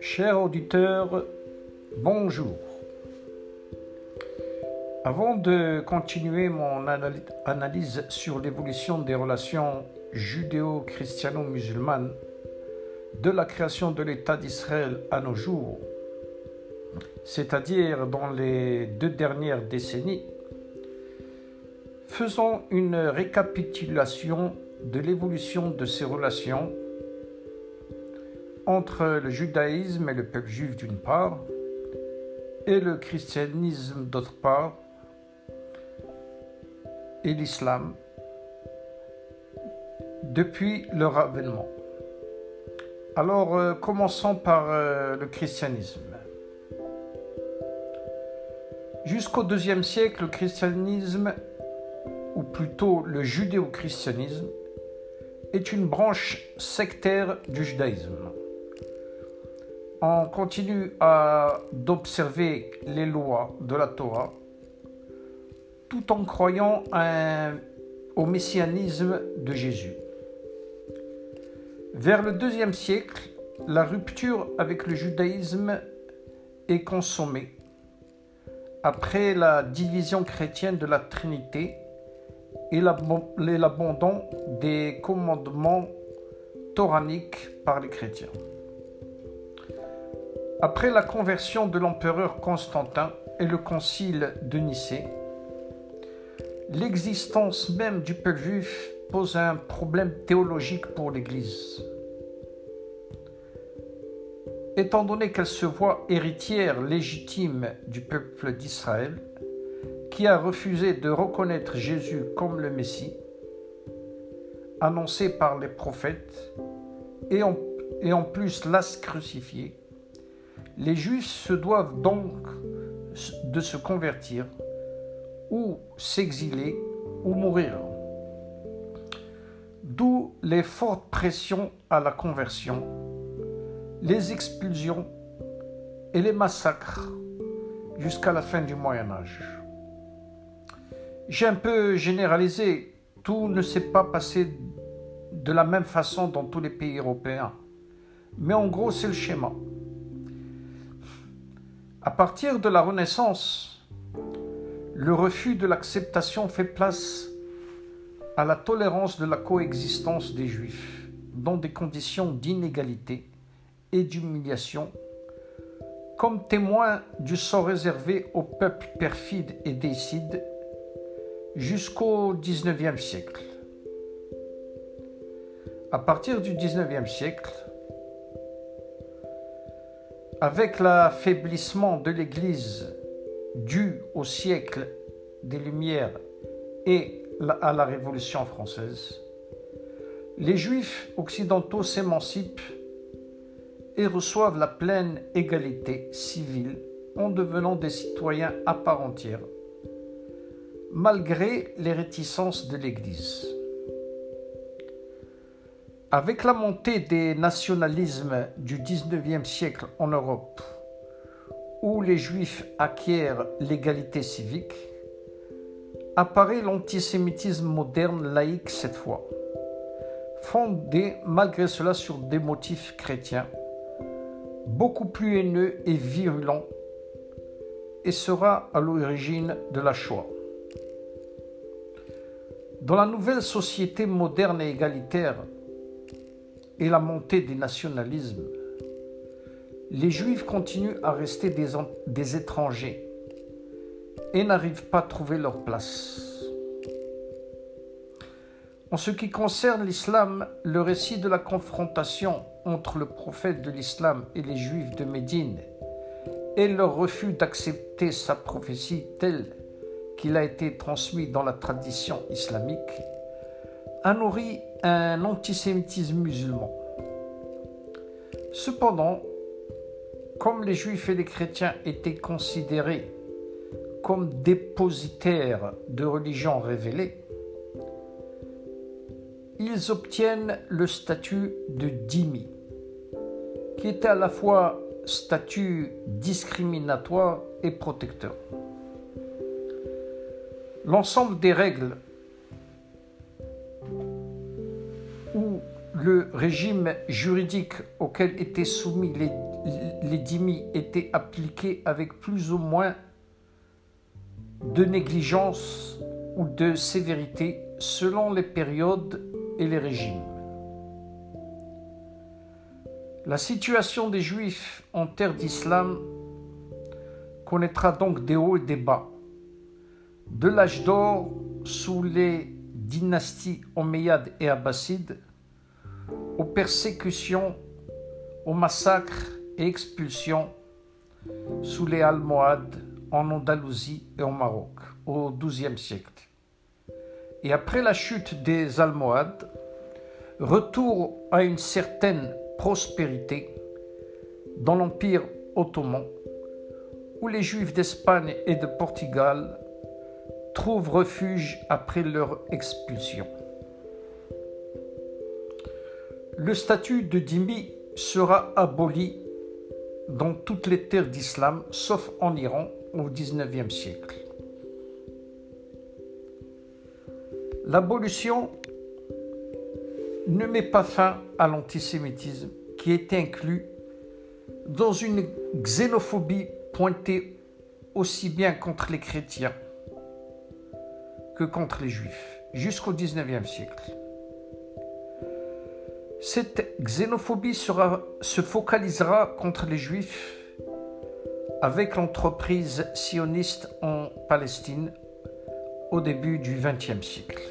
Chers auditeurs, bonjour. Avant de continuer mon analyse sur l'évolution des relations judéo-christiano-musulmanes de la création de l'État d'Israël à nos jours, c'est-à-dire dans les deux dernières décennies, faisons une récapitulation de l'évolution de ces relations entre le judaïsme et le peuple juif d'une part, et le christianisme d'autre part, et l'islam depuis leur avènement. Alors euh, commençons par euh, le christianisme. Jusqu'au deuxième siècle, le christianisme, ou plutôt le judéo-christianisme, est une branche sectaire du judaïsme. On continue d'observer les lois de la Torah tout en croyant au messianisme de Jésus. Vers le deuxième siècle, la rupture avec le judaïsme est consommée après la division chrétienne de la Trinité et l'abandon des commandements toraniques par les chrétiens. Après la conversion de l'empereur Constantin et le concile de Nicée, l'existence même du peuple juif pose un problème théologique pour l'Église. Étant donné qu'elle se voit héritière légitime du peuple d'Israël, qui a refusé de reconnaître Jésus comme le Messie, annoncé par les prophètes, et en, plus l'a crucifié, les Juifs se doivent donc de se convertir ou s'exiler ou mourir. D'où les fortes pressions à la conversion, les expulsions et les massacres jusqu'à la fin du Moyen Âge. J'ai un peu généralisé, tout ne s'est pas passé de la même façon dans tous les pays européens, mais en gros c'est le schéma. À partir de la Renaissance, le refus de l'acceptation fait place à la tolérance de la coexistence des Juifs dans des conditions d'inégalité et d'humiliation, comme témoin du sort réservé au peuple perfide et décide jusqu'au XIXe siècle. À partir du XIXe siècle, avec l'affaiblissement de l'Église dû au siècle des Lumières et à la Révolution française, les Juifs occidentaux s'émancipent et reçoivent la pleine égalité civile en devenant des citoyens à part entière, malgré les réticences de l'Église. Avec la montée des nationalismes du XIXe siècle en Europe, où les juifs acquièrent l'égalité civique, apparaît l'antisémitisme moderne laïque cette fois, fondé malgré cela sur des motifs chrétiens, beaucoup plus haineux et virulents, et sera à l'origine de la Shoah. Dans la nouvelle société moderne et égalitaire, et la montée des nationalismes, les Juifs continuent à rester des, étrangers et n'arrivent pas à trouver leur place. En ce qui concerne l'islam, le récit de la confrontation entre le prophète de l'islam et les Juifs de Médine et leur refus d'accepter sa prophétie telle qu'il a été transmis dans la tradition islamique a nourri un antisémitisme musulman. Cependant, comme les juifs et les chrétiens étaient considérés comme dépositaires de religions révélées, ils obtiennent le statut de dhimmi, qui était à la fois statut discriminatoire et protecteur. L'ensemble des règles où le régime juridique auquel étaient soumis les, les dhimmis était appliqué avec plus ou moins de négligence ou de sévérité selon les périodes et les régimes. La situation des Juifs en terre d'islam connaîtra donc des hauts et des bas. De l'âge d'or sous les dynasties omeyyades et abbassides, aux persécutions, aux massacres et expulsions sous les Almohades en Andalousie et au Maroc au XIIe siècle. Et après la chute des Almohades, retour à une certaine prospérité dans l'Empire ottoman, où les Juifs d'Espagne et de Portugal trouvent refuge après leur expulsion. Le statut de dhimmi sera aboli dans toutes les terres d'islam, sauf en Iran au XIXe siècle. L'abolition ne met pas fin à l'antisémitisme qui est inclus dans une xénophobie pointée aussi bien contre les chrétiens contre les juifs jusqu'au XIXe siècle. Cette xénophobie se focalisera contre les juifs avec l'entreprise sioniste en Palestine au début du XXe siècle.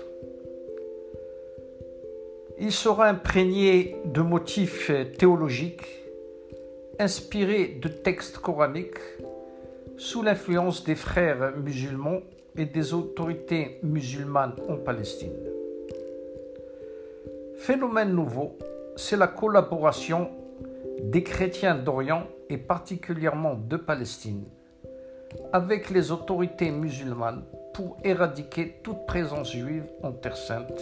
Il sera imprégné de motifs théologiques inspirés de textes coraniques sous l'influence des frères musulmans et des autorités musulmanes en Palestine. Phénomène nouveau, c'est la collaboration des chrétiens d'Orient et particulièrement de Palestine avec les autorités musulmanes pour éradiquer toute présence juive en Terre sainte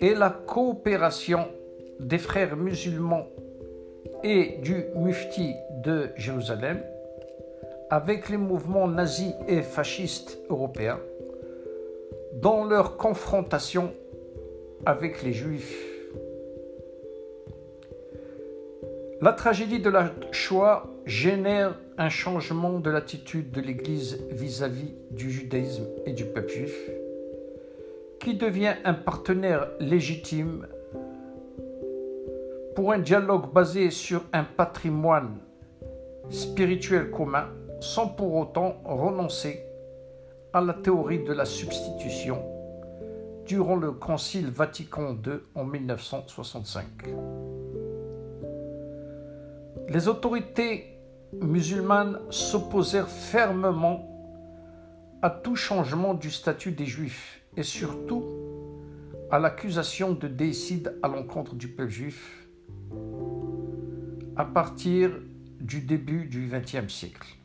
et la coopération des frères musulmans et du mufti de Jérusalem avec les mouvements nazis et fascistes européens dans leur confrontation avec les juifs. La tragédie de la Shoah génère un changement de l'attitude de l'Église vis-à-vis du judaïsme et du peuple juif qui devient un partenaire légitime pour un dialogue basé sur un patrimoine spirituel commun sans pour autant renoncer à la théorie de la substitution durant le Concile Vatican II en 1965. Les autorités musulmanes s'opposèrent fermement à tout changement du statut des Juifs et surtout à l'accusation de déicide à l'encontre du peuple juif à partir du début du XXe siècle.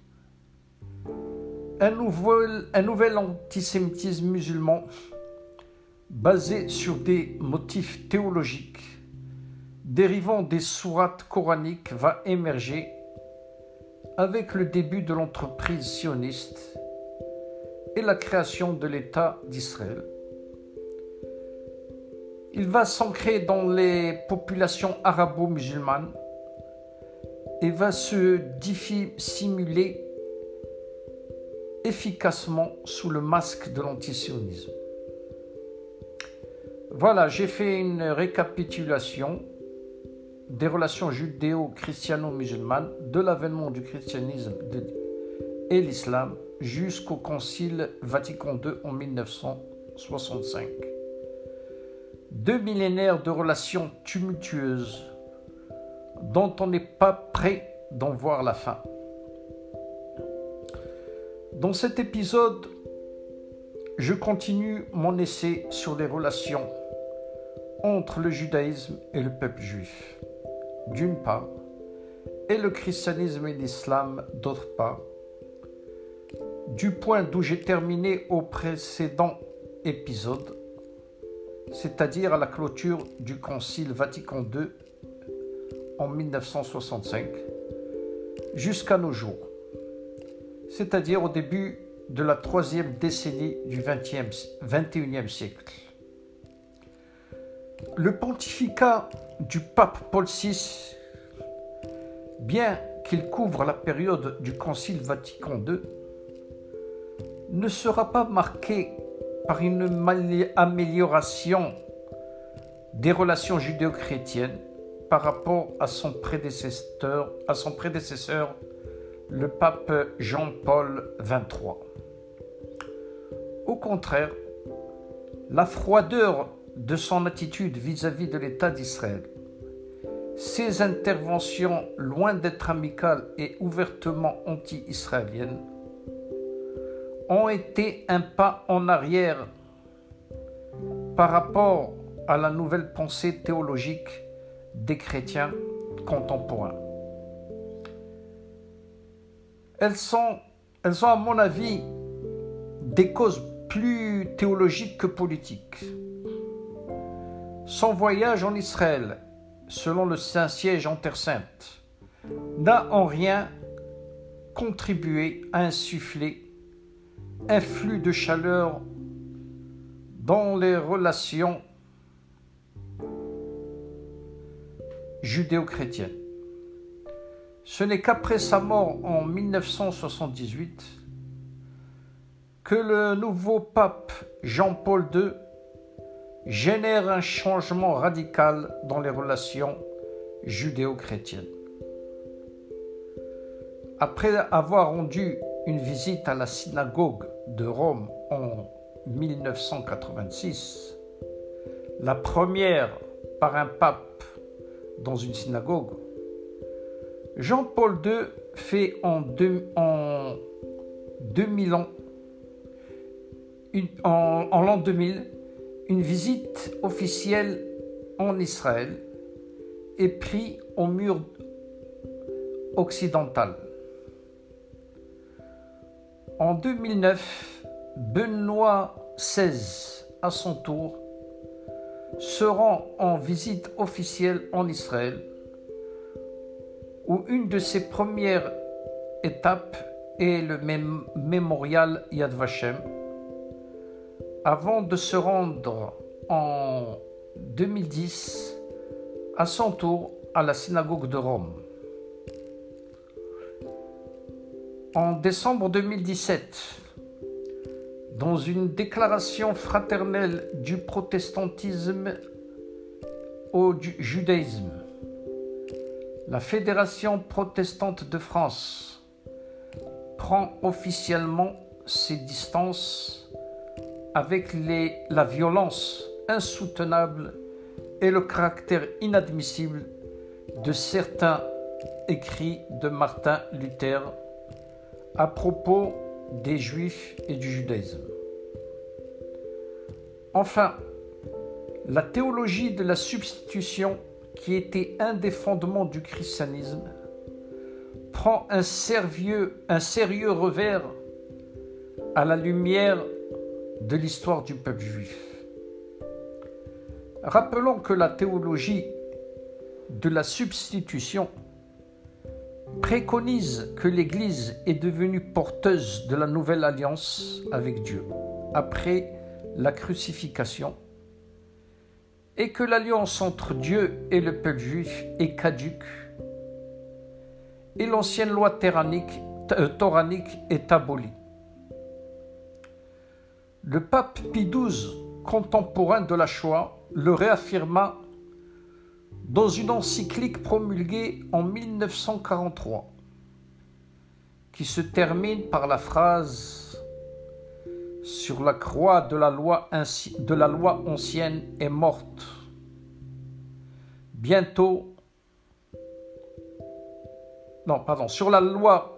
Un nouvel, antisémitisme musulman basé sur des motifs théologiques dérivant des sourates coraniques va émerger avec le début de l'entreprise sioniste et la création de l'État d'Israël. Il va s'ancrer dans les populations arabo-musulmanes et va se dissimuler efficacement sous le masque de l'antisionisme. Voilà, j'ai fait une récapitulation des relations judéo-christiano-musulmanes de l'avènement du christianisme et l'islam jusqu'au Concile Vatican II en 1965. Deux millénaires de relations tumultueuses dont on n'est pas prêt d'en voir la fin. Dans cet épisode, je continue mon essai sur les relations entre le judaïsme et le peuple juif, d'une part, et le christianisme et l'islam, d'autre part, du point d'où j'ai terminé au précédent épisode, c'est-à-dire à la clôture du Concile Vatican II en 1965, jusqu'à nos jours, c'est-à-dire au début de la troisième décennie du XXIe, siècle. Le pontificat du pape Paul VI, bien qu'il couvre la période du Concile Vatican II, ne sera pas marqué par une amélioration des relations judéo-chrétiennes par rapport à son prédécesseur, à son prédécesseur le pape Jean-Paul XXIII. Au contraire, la froideur de son attitude vis-à-vis de l'État d'Israël, ses interventions loin d'être amicales et ouvertement anti-israéliennes, ont été un pas en arrière par rapport à la nouvelle pensée théologique des chrétiens contemporains. Elles sont, sont à mon avis des causes plus théologiques que politiques. Son voyage en Israël, selon le Saint-Siège en Terre Sainte, n'a en rien contribué à insuffler un flux de chaleur dans les relations judéo-chrétiennes. Ce n'est qu'après sa mort en 1978 que le nouveau pape Jean-Paul II génère un changement radical dans les relations judéo-chrétiennes. Après avoir rendu une visite à la synagogue de Rome en 1986, la première par un pape dans une synagogue, Jean-Paul II fait en, en 2000 ans, en, en l'an 2000 une visite officielle en Israël et pris au mur occidental. En 2009, Benoît XVI, à son tour, se rend en visite officielle en Israël, où une de ses premières étapes est le mémorial Yad Vashem, avant de se rendre en 2010 à son tour à la synagogue de Rome. En décembre 2017, dans une déclaration fraternelle du protestantisme au judaïsme, la Fédération protestante de France prend officiellement ses distances avec la violence insoutenable et le caractère inadmissible de certains écrits de Martin Luther à propos des juifs et du judaïsme. Enfin, la théologie de la substitution, qui était un des fondements du christianisme, prend un sérieux, un sérieux revers à la lumière de l'histoire du peuple juif. Rappelons que la théologie de la substitution préconise que l'Église est devenue porteuse de la nouvelle alliance avec Dieu après la crucifixion et que l'alliance entre Dieu et le peuple juif est caduque et l'ancienne loi euh, toranique est abolie. Le pape Pie XII, contemporain de la Shoah, le réaffirma dans une encyclique promulguée en 1943, qui se termine par la phrase Sur la croix de la loi, ancienne est morte. Bientôt, non, pardon, sur la loi,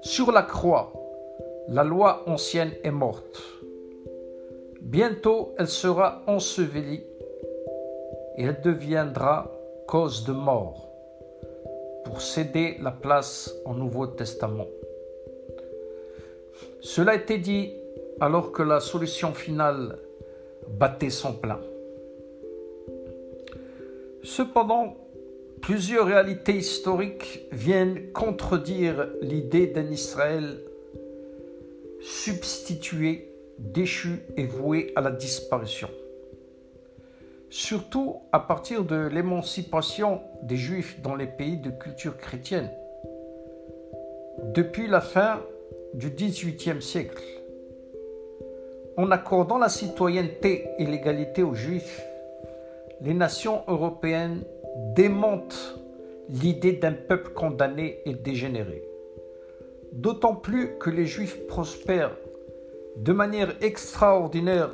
sur la croix, la loi ancienne est morte. Bientôt, elle sera ensevelie et elle deviendra cause de mort pour céder la place au Nouveau Testament. Cela a été dit alors que la solution finale battait son plein. Cependant, plusieurs réalités historiques viennent contredire l'idée d'un Israël substitué, déchu et voué à la disparition. surtout à partir de l'émancipation des Juifs dans les pays de culture chrétienne. Depuis la fin du XVIIIe siècle, en accordant la citoyenneté et l'égalité aux Juifs, les nations européennes démentent l'idée d'un peuple condamné et dégénéré. D'autant plus que les Juifs prospèrent de manière extraordinaire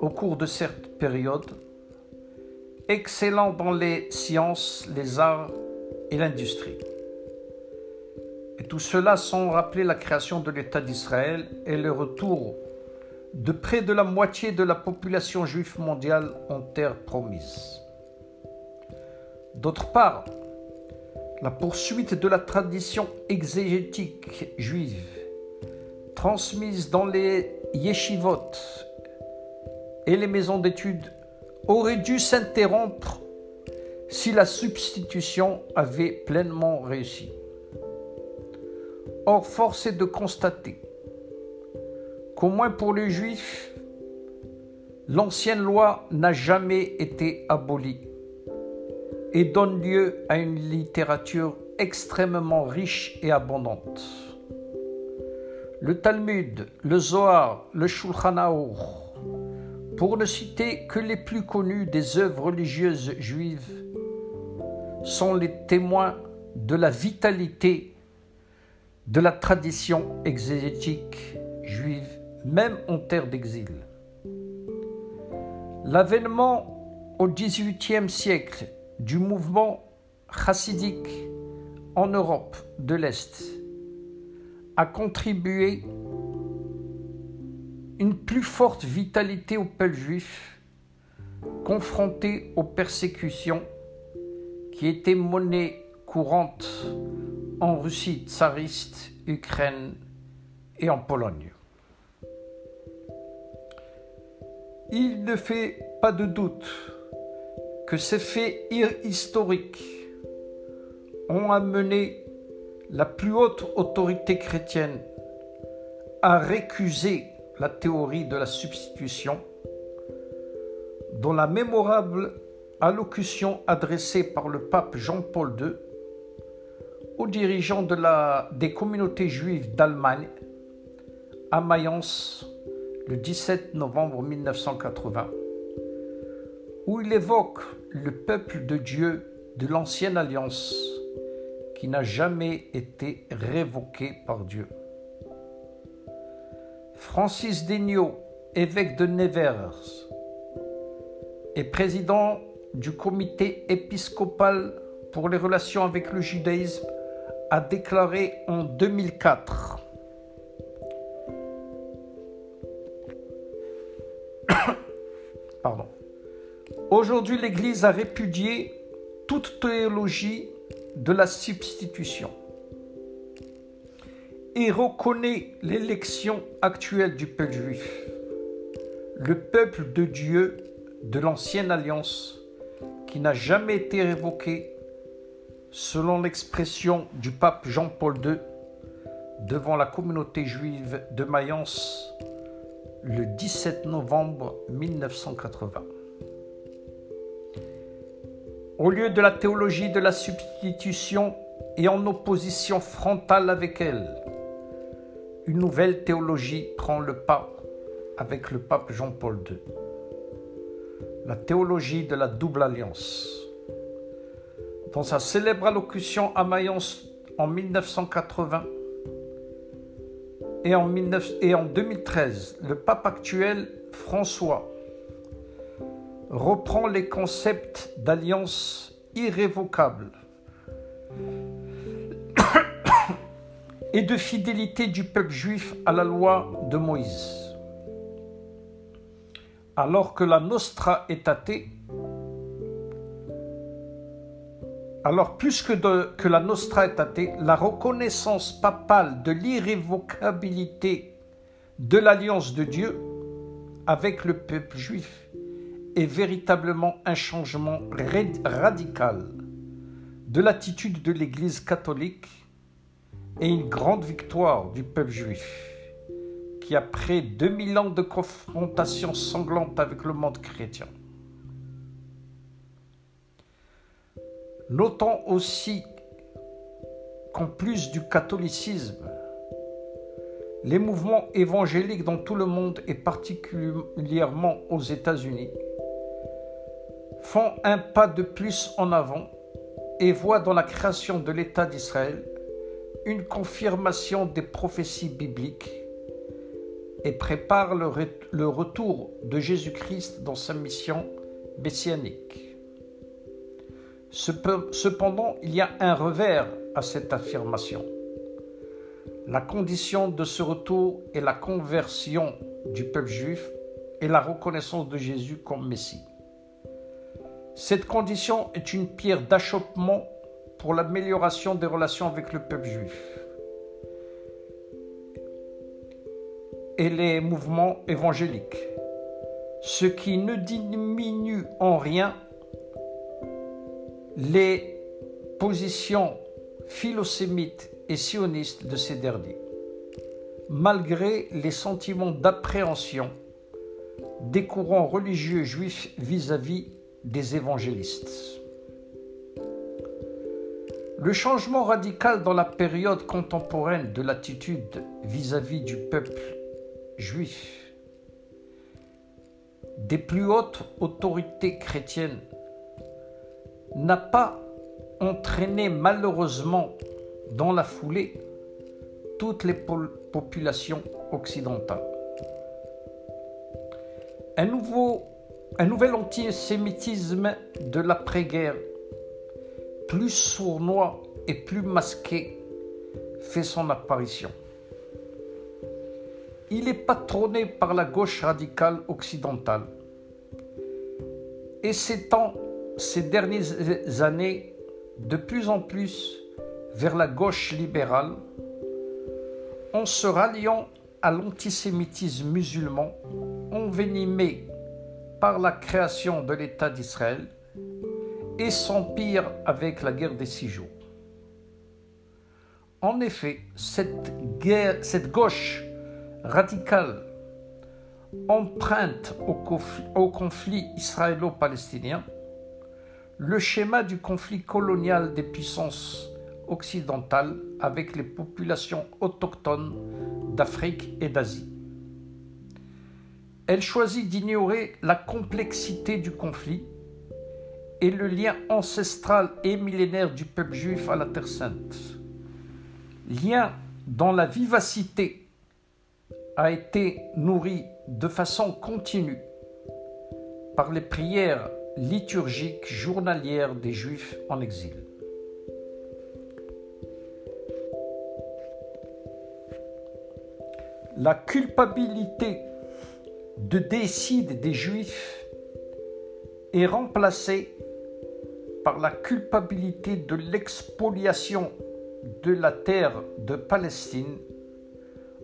au cours de cette période, excellents dans les sciences, les arts et l'industrie. Et tout cela sans rappeler la création de l'État d'Israël et le retour de près de la moitié de la population juive mondiale en terre promise. D'autre part, la poursuite de la tradition exégétique juive, transmise dans les yeshivot et les maisons d'études, aurait dû s'interrompre si la substitution avait pleinement réussi. Or, force est de constater qu'au moins pour les Juifs, l'ancienne loi n'a jamais été abolie et donne lieu à une littérature extrêmement riche et abondante. Le Talmud, le Zohar, le Shulchan Aruch, pour ne citer que les plus connus des œuvres religieuses juives, sont les témoins de la vitalité de la tradition exégétique juive même en terre d'exil. L'avènement au XVIIIe siècle du mouvement chassidique en Europe de l'Est a contribué une plus forte vitalité au peuple juif confronté aux persécutions qui étaient monnaie courante en Russie tsariste, Ukraine et en Pologne. Il ne fait pas de doute que ces faits historiques ont amené la plus haute autorité chrétienne à récuser la théorie de la substitution, dont la mémorable allocution adressée par le pape Jean-Paul II aux dirigeants des communautés juives d'Allemagne à Mayence le 17 novembre 1980, où il évoque le peuple de Dieu de l'ancienne alliance qui n'a jamais été révoqué par Dieu. Francis Degnaud, évêque de Nevers et président du comité épiscopal pour les relations avec le judaïsme, a déclaré en 2004 Aujourd'hui, l'Église a répudié toute théologie de la substitution et reconnaît l'élection actuelle du peuple juif, le peuple de Dieu de l'ancienne alliance qui n'a jamais été révoqué selon l'expression du pape Jean-Paul II devant la communauté juive de Mayence le 17 novembre 1980. Au lieu de la théologie de la substitution et en opposition frontale avec elle, une nouvelle théologie prend le pas avec le pape Jean-Paul II. La théologie de la double alliance. Dans sa célèbre allocution à Mayence en 1980 et en, et en 2013, le pape actuel François reprend les concepts d'alliance irrévocable et de fidélité du peuple juif à la loi de Moïse. Alors que la Nostra est athée, alors plus que, la Nostra est athée, la reconnaissance papale de l'irrévocabilité de l'alliance de Dieu avec le peuple juif est véritablement un changement radical de l'attitude de l'Église catholique et une grande victoire du peuple juif, qui après 2000 ans de confrontation sanglante avec le monde chrétien, Notons aussi qu'en plus du catholicisme, les mouvements évangéliques dans tout le monde et particulièrement aux États-Unis font un pas de plus en avant et voient dans la création de l'État d'Israël une confirmation des prophéties bibliques et préparent le, retour de Jésus-Christ dans sa mission messianique. Cependant, il y a un revers à cette affirmation. La condition de ce retour est la conversion du peuple juif et la reconnaissance de Jésus comme Messie. Cette condition est une pierre d'achoppement pour l'amélioration des relations avec le peuple juif. Et les mouvements évangéliques, ce qui ne diminue en rien les positions philosémites et sionistes de ces derniers, malgré les sentiments d'appréhension des courants religieux juifs vis-à-vis des évangélistes. Le changement radical dans la période contemporaine de l'attitude vis-à-vis du peuple juif des plus hautes autorités chrétiennes n'a pas entraîné malheureusement dans la foulée toutes les populations occidentales. Un, nouveau, un nouvel antisémitisme de l'après-guerre, plus sournois et plus masqué, fait son apparition. Il est patronné par la gauche radicale occidentale et s'étend ces dernières années de plus en plus vers la gauche libérale en se ralliant à l'antisémitisme musulman envenimé la création de l'État d'Israël et s'empire avec la guerre des six jours. En effet, cette, gauche radicale emprunte au conflit israélo-palestinien le schéma du conflit colonial des puissances occidentales avec les populations autochtones d'Afrique et d'Asie. Elle choisit d'ignorer la complexité du conflit et le lien ancestral et millénaire du peuple juif à la Terre sainte. Lien dont la vivacité a été nourrie de façon continue par les prières liturgique journalière des Juifs en exil. La culpabilité de décide des Juifs est remplacée par la culpabilité de l'expoliation de la terre de Palestine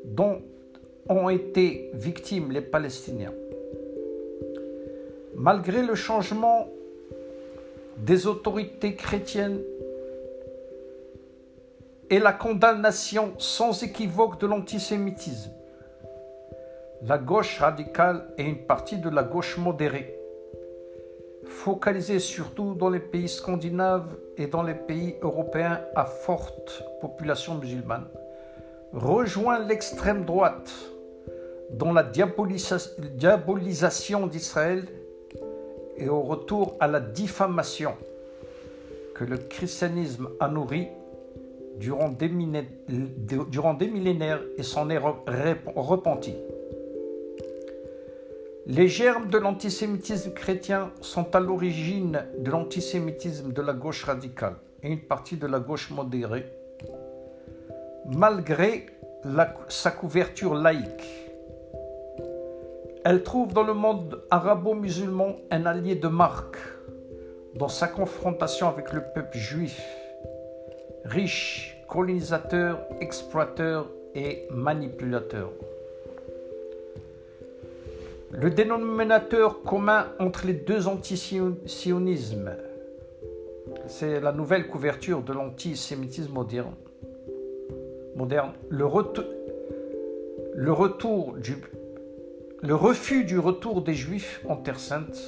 dont ont été victimes les Palestiniens. Malgré le changement des autorités chrétiennes et la condamnation sans équivoque de l'antisémitisme, la gauche radicale et une partie de la gauche modérée, focalisée surtout dans les pays scandinaves et dans les pays européens à forte population musulmane, rejoint l'extrême droite dont la diabolisation d'Israël et au retour à la diffamation que le christianisme a nourri durant des, millénaires et s'en est repenti. Les germes de l'antisémitisme chrétien sont à l'origine de l'antisémitisme de la gauche radicale et une partie de la gauche modérée, malgré sa couverture laïque. Elle trouve dans le monde arabo-musulman un allié de marque dans sa confrontation avec le peuple juif, riche, colonisateur, exploiteur et manipulateur. Le dénominateur commun entre les deux antisionismes, c'est la nouvelle couverture de l'antisémitisme moderne. le, retour le refus du retour des Juifs en Terre sainte,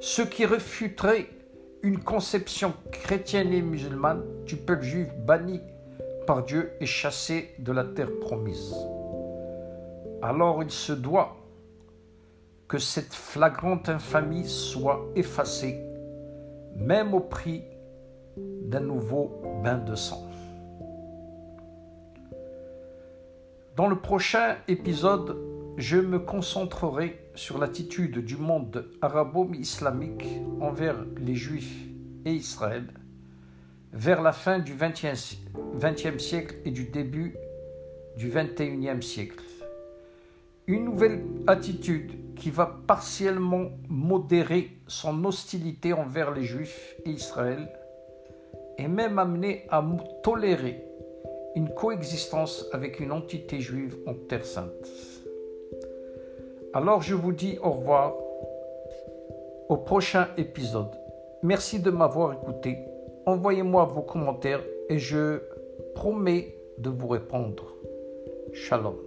ce qui refuterait une conception chrétienne et musulmane du peuple juif banni par Dieu et chassé de la terre promise. Alors il se doit que cette flagrante infamie soit effacée, même au prix d'un nouveau bain de sang. Dans le prochain épisode, je me concentrerai sur l'attitude du monde arabo-islamique envers les Juifs et Israël vers la fin du XXe siècle et du début du XXIe siècle. Une nouvelle attitude qui va partiellement modérer son hostilité envers les Juifs et Israël et même amener à tolérer une coexistence avec une entité juive en Terre Sainte. Alors je vous dis au revoir au prochain épisode. Merci de m'avoir écouté. Envoyez-moi vos commentaires et je promets de vous répondre. Shalom.